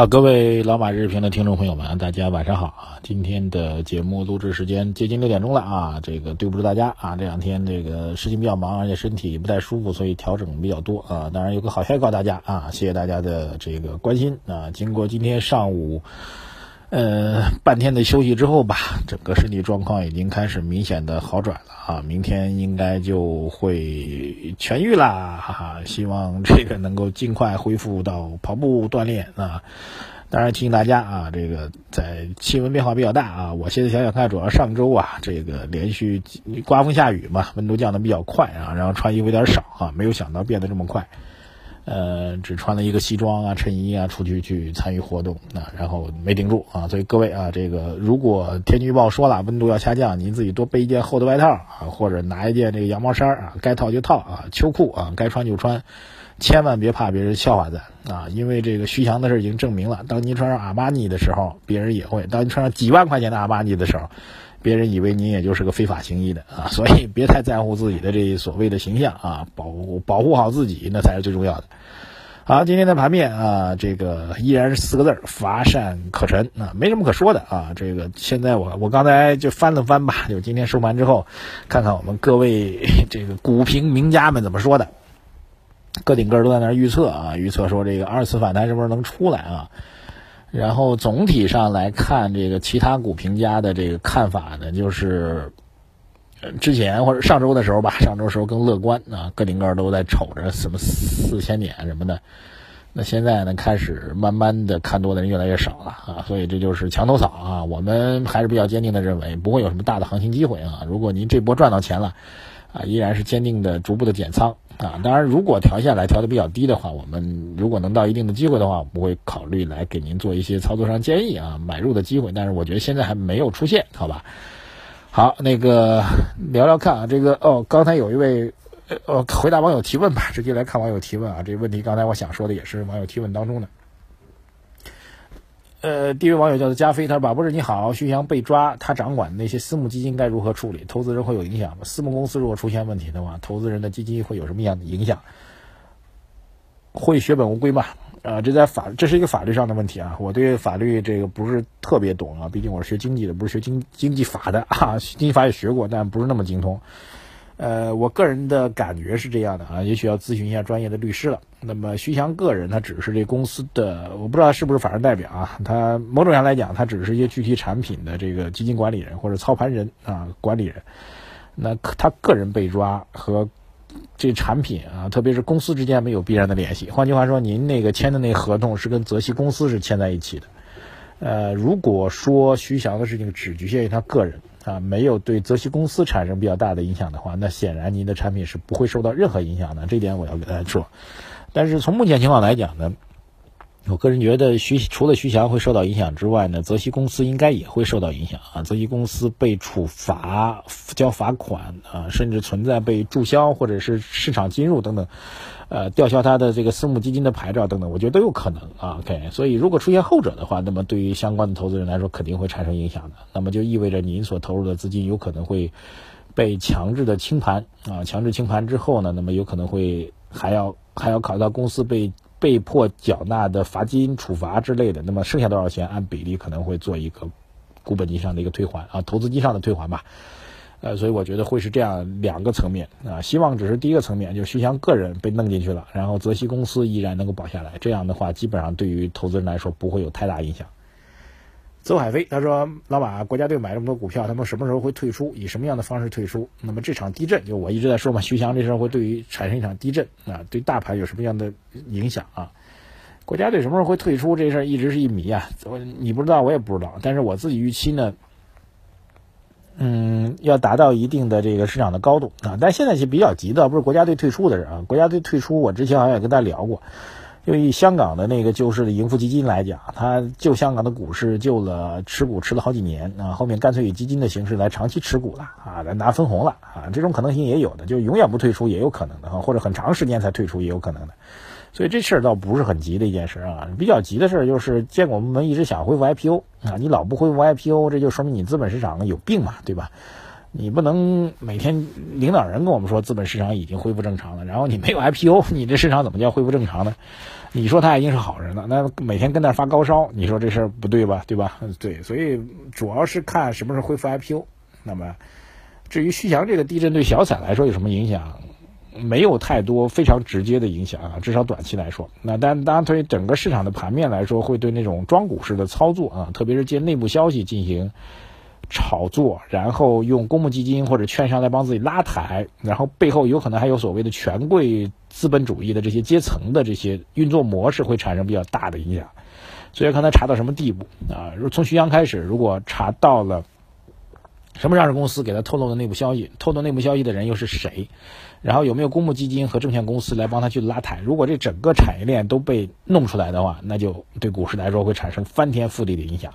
好，各位老马日评的听众朋友们，大家晚上好啊！今天的节目录制时间接近六点钟了啊，这个对不住大家啊，这两天这个事情比较忙，而且身体不太舒服，所以调整比较多啊。当然有个好消息告诉大家啊，谢谢大家的这个关心啊。经过今天上午。呃，半天的休息之后吧，整个身体状况已经开始明显的好转了啊，明天应该就会痊愈啦，哈哈，希望这个能够尽快恢复到跑步锻炼啊。当然提醒大家啊，这个在气温变化比较大啊，我现在想想看，主要上周啊，这个连续刮风下雨嘛，温度降的比较快啊，然后穿衣服有点少啊，没有想到变得这么快。呃，只穿了一个西装啊、衬衣啊出去去参与活动啊，然后没顶住啊，所以各位啊，这个如果天气预报说了温度要下降，您自己多备一件厚的外套啊，或者拿一件这个羊毛衫啊，该套就套啊，秋裤啊，该穿就穿，千万别怕别人笑话咱啊，因为这个徐翔的事已经证明了，当您穿上阿玛尼的时候，别人也会；当您穿上几万块钱的阿玛尼的时候。别人以为您也就是个非法行医的啊，所以别太在乎自己的这所谓的形象啊，保护保护好自己那才是最重要的。好，今天的盘面啊，这个依然是四个字儿：乏善可陈啊，没什么可说的啊。这个现在我我刚才就翻了翻吧，就今天收盘之后，看看我们各位 这个股评名家们怎么说的，个顶个都在那预测啊，预测说这个二次反弹什么时候能出来啊。然后总体上来看，这个其他股评家的这个看法呢，就是之前或者上周的时候吧，上周时候更乐观啊，个顶个都在瞅着什么四千点什么的。那现在呢，开始慢慢的看多的人越来越少了啊，所以这就是墙头草啊。我们还是比较坚定的认为，不会有什么大的行情机会啊。如果您这波赚到钱了，啊，依然是坚定的逐步的减仓。啊，当然，如果调下来调的比较低的话，我们如果能到一定的机会的话，我们会考虑来给您做一些操作上建议啊，买入的机会。但是我觉得现在还没有出现，好吧？好，那个聊聊看啊，这个哦，刚才有一位呃，回答网友提问吧，直接来看网友提问啊，这个问题刚才我想说的也是网友提问当中的。呃，第一位网友叫做加菲，他说：“宝博士你好，徐翔被抓，他掌管那些私募基金该如何处理？投资人会有影响吗？私募公司如果出现问题的话，投资人的基金会有什么样的影响？会血本无归吗？啊，这在法，这是一个法律上的问题啊。我对法律这个不是特别懂啊，毕竟我是学经济的，不是学经经济法的啊。经济法也学过，但不是那么精通。”呃，我个人的感觉是这样的啊，也许要咨询一下专业的律师了。那么徐翔个人，他只是这公司的，我不知道他是不是法人代表啊。他某种上来讲，他只是一些具体产品的这个基金管理人或者操盘人啊，管理人。那他个人被抓和这产品啊，特别是公司之间没有必然的联系。换句话说，您那个签的那合同是跟泽熙公司是签在一起的。呃，如果说徐翔的事情只局限于他个人。啊，没有对泽熙公司产生比较大的影响的话，那显然您的产品是不会受到任何影响的。这点我要跟大家说。但是从目前情况来讲呢，我个人觉得徐除了徐翔会受到影响之外呢，泽熙公司应该也会受到影响啊。泽熙公司被处罚、交罚款啊，甚至存在被注销或者是市场禁入等等。呃，吊销他的这个私募基金的牌照等等，我觉得都有可能啊。OK，所以如果出现后者的话，那么对于相关的投资人来说，肯定会产生影响的。那么就意味着您所投入的资金有可能会被强制的清盘啊。强制清盘之后呢，那么有可能会还要还要考虑到公司被被迫缴纳的罚金、处罚之类的。那么剩下多少钱，按比例可能会做一个股本金上的一个退还啊，投资金上的退还吧。呃，所以我觉得会是这样两个层面啊，希望只是第一个层面，就是徐翔个人被弄进去了，然后泽熙公司依然能够保下来，这样的话，基本上对于投资人来说不会有太大影响。邹海飞他说：“老马，国家队买这么多股票，他们什么时候会退出？以什么样的方式退出？那么这场地震，就我一直在说嘛，徐翔这事儿会对于产生一场地震啊，对大盘有什么样的影响啊？国家队什么时候会退出？这事儿一直是一谜啊，我你不知道，我也不知道，但是我自己预期呢。”嗯，要达到一定的这个市场的高度啊，但现在是比较急的不是国家队退出的事啊，国家队退出，我之前好像也跟大家聊过，就以香港的那个救市的盈富基金来讲，它救香港的股市救了持股持了好几年啊，后面干脆以基金的形式来长期持股了啊，来拿分红了啊，这种可能性也有的，就永远不退出也有可能的哈，或者很长时间才退出也有可能的。所以这事儿倒不是很急的一件事啊，比较急的事儿就是监管部门一直想恢复 IPO 啊，你老不恢复 IPO，这就说明你资本市场有病嘛，对吧？你不能每天领导人跟我们说资本市场已经恢复正常了，然后你没有 IPO，你这市场怎么叫恢复正常呢？你说他已经是好人了，那每天跟那发高烧，你说这事儿不对吧？对吧？对，所以主要是看什么时候恢复 IPO。那么至于徐翔这个地震对小散来说有什么影响？没有太多非常直接的影响啊，至少短期来说。那但当然对于整个市场的盘面来说，会对那种庄股式的操作啊，特别是借内部消息进行炒作，然后用公募基金或者券商来帮自己拉抬，然后背后有可能还有所谓的权贵资本主义的这些阶层的这些运作模式，会产生比较大的影响。所以看他查到什么地步啊？如从徐阳开始，如果查到了。什么上市公司给他透露的内部消息？透露内部消息的人又是谁？然后有没有公募基金和证券公司来帮他去拉抬？如果这整个产业链都被弄出来的话，那就对股市来说会产生翻天覆地的影响。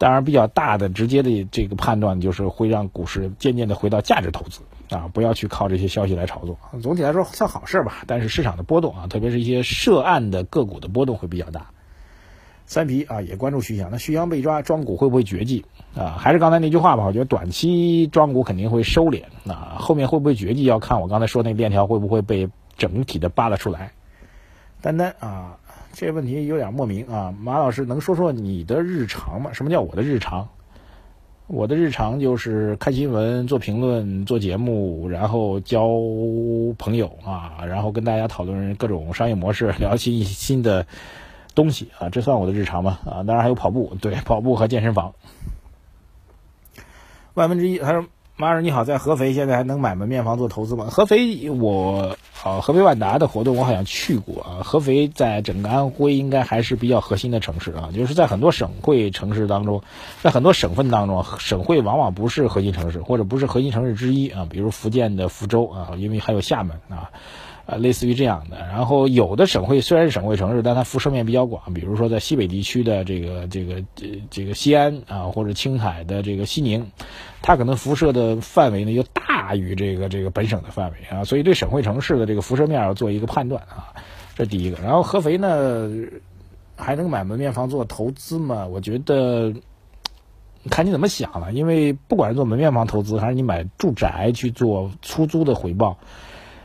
当然，比较大的、直接的这个判断就是会让股市渐渐的回到价值投资啊，不要去靠这些消息来炒作。总体来说算好事吧，但是市场的波动啊，特别是一些涉案的个股的波动会比较大。三皮啊，也关注徐翔。那徐翔被抓，庄股会不会绝迹啊？还是刚才那句话吧，我觉得短期庄股肯定会收敛啊，后面会不会绝迹，要看我刚才说那链条会不会被整体的扒拉出来。丹丹啊，这问题有点莫名啊。马老师能说说你的日常吗？什么叫我的日常？我的日常就是看新闻、做评论、做节目，然后交朋友啊，然后跟大家讨论各种商业模式，聊新新的。东西啊，这算我的日常吗？啊，当然还有跑步，对，跑步和健身房。万分之一，他说：“马尔你好，在合肥现在还能买门面房做投资吗？”合肥我啊，合肥万达的活动我好像去过啊。合肥在整个安徽应该还是比较核心的城市啊，就是在很多省会城市当中，在很多省份当中，省会往往不是核心城市，或者不是核心城市之一啊。比如福建的福州啊，因为还有厦门啊。啊，类似于这样的，然后有的省会虽然是省会城市，但它辐射面比较广，比如说在西北地区的这个这个这个西安啊，或者青海的这个西宁，它可能辐射的范围呢又大于这个这个本省的范围啊，所以对省会城市的这个辐射面要做一个判断啊，这第一个。然后合肥呢，还能买门面房做投资吗？我觉得看你怎么想了，因为不管是做门面房投资，还是你买住宅去做出租的回报。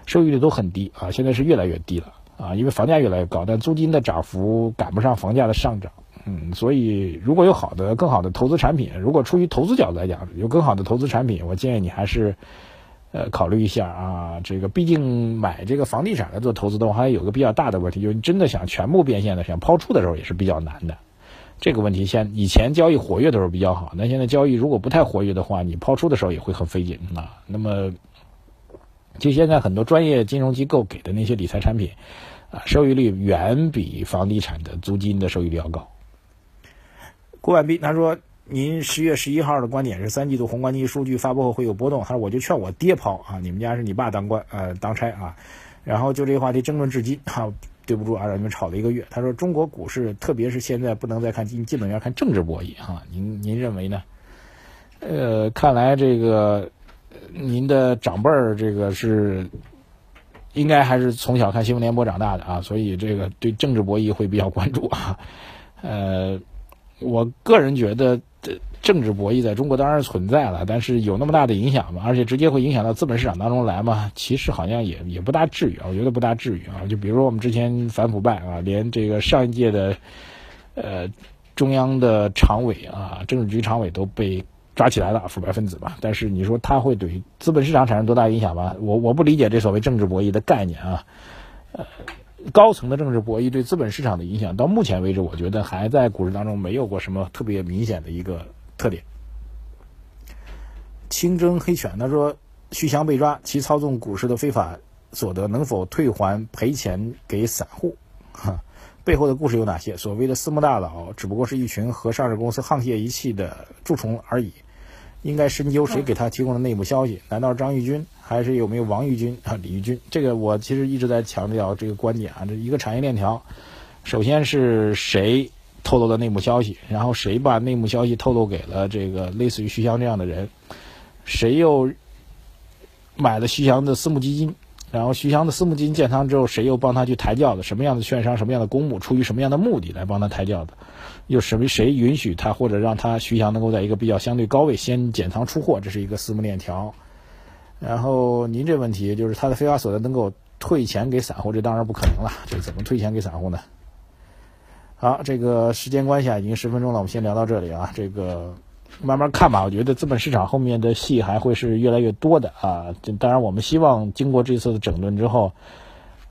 收益率都很低啊，现在是越来越低了啊，因为房价越来越高，但租金的涨幅赶不上房价的上涨，嗯，所以如果有好的、更好的投资产品，如果出于投资角度来讲，有更好的投资产品，我建议你还是，呃，考虑一下啊。这个毕竟买这个房地产来做投资的话，还有个比较大的问题，就是你真的想全部变现的，想抛出的时候也是比较难的。这个问题现以前交易活跃的时候比较好，那现在交易如果不太活跃的话，你抛出的时候也会很费劲啊。那么。就现在很多专业金融机构给的那些理财产品，啊，收益率远比房地产的租金的收益率要高。郭万斌他说：“您十月十一号的观点是三季度宏观经济数据发布后会有波动。”他说：“我就劝我爹抛啊，你们家是你爸当官呃当差啊。”然后就这个话题争论至今，哈，对不住啊，让你们吵了一个月。他说：“中国股市，特别是现在不能再看基基本面，看政治博弈哈。您您认为呢？呃，看来这个。”您的长辈儿这个是应该还是从小看新闻联播长大的啊，所以这个对政治博弈会比较关注啊。呃，我个人觉得政治博弈在中国当然存在了，但是有那么大的影响吗？而且直接会影响到资本市场当中来吗？其实好像也也不大至于啊，我觉得不大至于啊。就比如说我们之前反腐败啊，连这个上一届的呃中央的常委啊，政治局常委都被。抓起来了腐败分子吧，但是你说他会对资本市场产生多大影响吧？我我不理解这所谓政治博弈的概念啊。呃，高层的政治博弈对资本市场的影响，到目前为止，我觉得还在股市当中没有过什么特别明显的一个特点。清蒸黑犬他说，徐翔被抓，其操纵股市的非法所得能否退还赔钱给散户？哈。背后的故事有哪些？所谓的私募大佬，只不过是一群和上市公司沆瀣一气的蛀虫而已。应该深究谁给他提供的内幕消息？难道是张玉军，还是有没有王玉军啊、李玉军？这个我其实一直在强调这个观点啊，这一个产业链条，首先是谁透露的内幕消息，然后谁把内幕消息透露给了这个类似于徐翔这样的人，谁又买了徐翔的私募基金？然后徐翔的私募基金建仓之后，谁又帮他去抬轿子？什么样的券商、什么样的公募，出于什么样的目的来帮他抬轿子？又什么谁允许他或者让他徐翔能够在一个比较相对高位先减仓出货？这是一个私募链条。然后您这问题就是他的非法所得能够退钱给散户，这当然不可能了。这怎么退钱给散户呢？好，这个时间关系啊，已经十分钟了，我们先聊到这里啊。这个。慢慢看吧，我觉得资本市场后面的戏还会是越来越多的啊。当然，我们希望经过这次的整顿之后，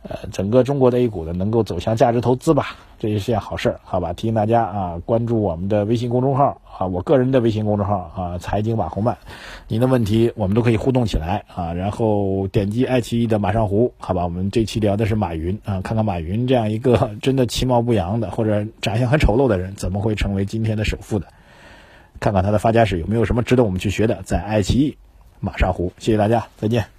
呃，整个中国的 A 股呢能够走向价值投资吧，这也是件好事，好吧？提醒大家啊，关注我们的微信公众号啊，我个人的微信公众号啊，财经马红漫，您的问题我们都可以互动起来啊。然后点击爱奇艺的马上湖，好吧？我们这期聊的是马云啊，看看马云这样一个真的其貌不扬的或者长相很丑陋的人，怎么会成为今天的首富的？看看他的发家史有没有什么值得我们去学的，在爱奇艺马沙湖，谢谢大家，再见。